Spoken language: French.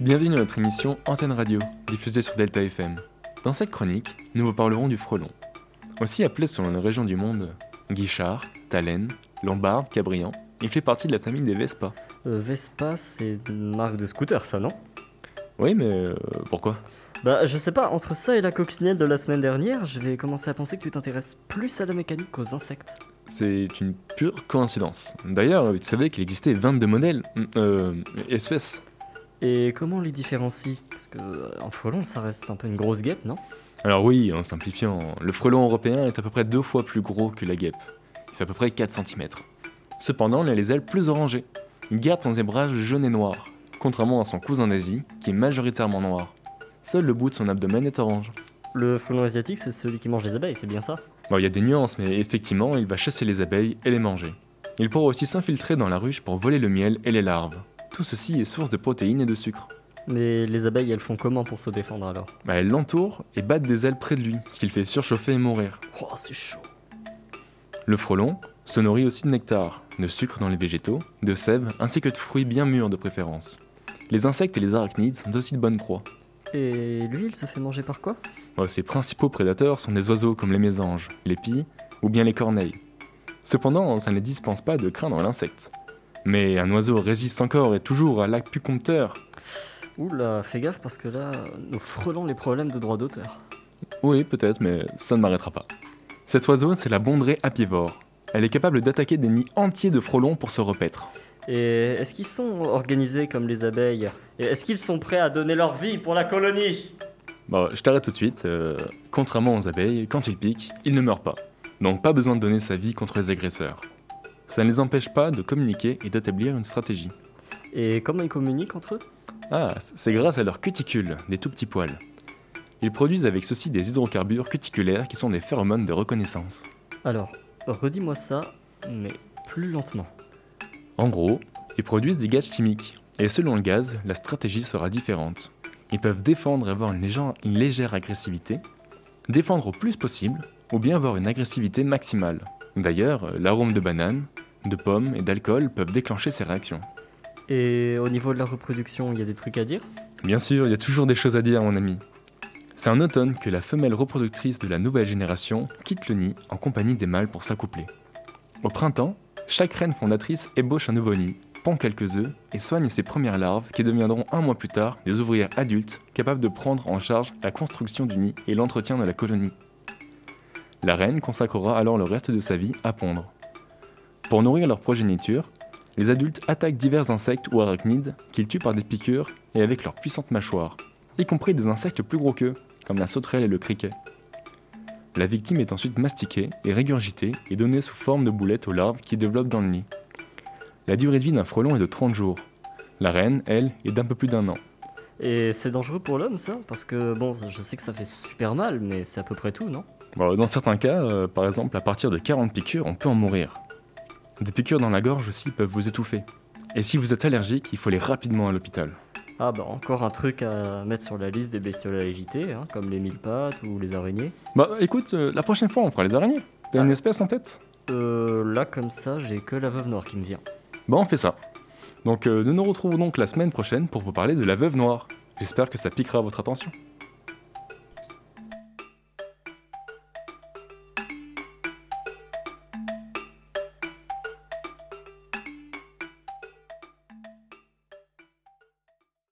Bienvenue dans notre émission Antenne Radio, diffusée sur Delta FM. Dans cette chronique, nous vous parlerons du frelon. Aussi appelé selon les régions du monde Guichard, Talen, Lombard, Cabrian, il fait partie de la famille des Vespa. Euh, Vespa, c'est une marque de scooter, ça, non? Oui, mais euh, pourquoi? Bah, je sais pas, entre ça et la coccinelle de la semaine dernière, je vais commencer à penser que tu t'intéresses plus à la mécanique qu'aux insectes. C'est une pure coïncidence. D'ailleurs, tu savais qu'il existait 22 modèles, euh, espèces. Et comment on les différencie? Parce que euh, un frelon, ça reste un peu une grosse guêpe, non? Alors oui, en simplifiant, le frelon européen est à peu près deux fois plus gros que la guêpe. Il fait à peu près 4 cm. Cependant, il a les ailes plus orangées. Il garde son zébrage jaune et noir, contrairement à son cousin d'Asie, qui est majoritairement noir. Seul le bout de son abdomen est orange. Le frelon asiatique, c'est celui qui mange les abeilles, c'est bien ça? Bon, il y a des nuances, mais effectivement, il va chasser les abeilles et les manger. Il pourra aussi s'infiltrer dans la ruche pour voler le miel et les larves. Tout ceci est source de protéines et de sucre. Mais les abeilles, elles font comment pour se défendre alors? Bah, elles l'entourent et battent des ailes près de lui, ce qui le fait surchauffer et mourir. Oh, c'est chaud Le frelon se nourrit aussi de nectar, de sucre dans les végétaux, de sève ainsi que de fruits bien mûrs de préférence. Les insectes et les arachnides sont aussi de bonnes proies. Et lui, il se fait manger par quoi? Bon, ses principaux prédateurs sont des oiseaux comme les mésanges, les pies ou bien les corneilles. Cependant, ça ne dispense pas de craindre l'insecte. Mais un oiseau résiste encore et toujours à l'acupuncteur. Oula, fais gaffe parce que là, nous frôlons les problèmes de droit d'auteur. Oui, peut-être, mais ça ne m'arrêtera pas. Cet oiseau, c'est la bondrée apivore. Elle est capable d'attaquer des nids entiers de frelons pour se repaître. Et est-ce qu'ils sont organisés comme les abeilles? Et est-ce qu'ils sont prêts à donner leur vie pour la colonie? Bon, je t'arrête tout de suite. euh, contrairement aux abeilles, quand ils piquent, ils ne meurent pas. Donc pas besoin de donner sa vie contre les agresseurs. Ça ne les empêche pas de communiquer et d'établir une stratégie. Et comment ils communiquent entre eux? Ah, c'est grâce à leurs cuticules, des tout petits poils. Ils produisent avec ceci des hydrocarbures cuticulaires qui sont des phéromones de reconnaissance. Alors, redis-moi ça, mais plus lentement. En gros, ils produisent des gaz chimiques, et selon le gaz, la stratégie sera différente. Ils peuvent défendre et avoir une légère, une légère agressivité, défendre au plus possible, ou bien avoir une agressivité maximale. D'ailleurs, l'arôme de banane, de pommes et d'alcool peuvent déclencher ces réactions. Et au niveau de la reproduction, il y a des trucs à dire? Bien sûr, il y a toujours des choses à dire, mon ami. C'est en automne que la femelle reproductrice de la nouvelle génération quitte le nid en compagnie des mâles pour s'accoupler. Au printemps, chaque reine fondatrice ébauche un nouveau nid, pond quelques œufs et soigne ses premières larves qui deviendront un mois plus tard des ouvrières adultes capables de prendre en charge la construction du nid et l'entretien de la colonie. La reine consacrera alors le reste de sa vie à pondre. Pour nourrir leur progéniture, les adultes attaquent divers insectes ou arachnides qu'ils tuent par des piqûres et avec leurs puissantes mâchoires, y compris des insectes plus gros qu'eux, comme la sauterelle et le criquet. La victime est ensuite mastiquée et régurgitée et donnée sous forme de boulettes aux larves qui développent dans le nid. La durée de vie d'un frelon est de 30 jours. La reine, elle, est d'un peu plus d'un an. Et c'est dangereux pour l'homme, ça? Parce que, bon, je sais que ça fait super mal, mais c'est à peu près tout, non? Bon, dans certains cas, euh, par exemple, à partir de 40 piqûres, on peut en mourir. Des piqûres dans la gorge aussi peuvent vous étouffer. Et si vous êtes allergique, il faut aller rapidement à l'hôpital. Ah bah, encore un truc à mettre sur la liste des bestioles à éviter, hein, comme les mille pattes ou les araignées. Bah écoute, euh, la prochaine fois on fera les araignées. T'as une espèce en tête? Euh, là, comme ça, j'ai que la veuve noire qui me vient. Bon, on fait ça. Donc euh, nous nous retrouvons donc la semaine prochaine pour vous parler de la veuve noire. J'espère que ça piquera votre attention.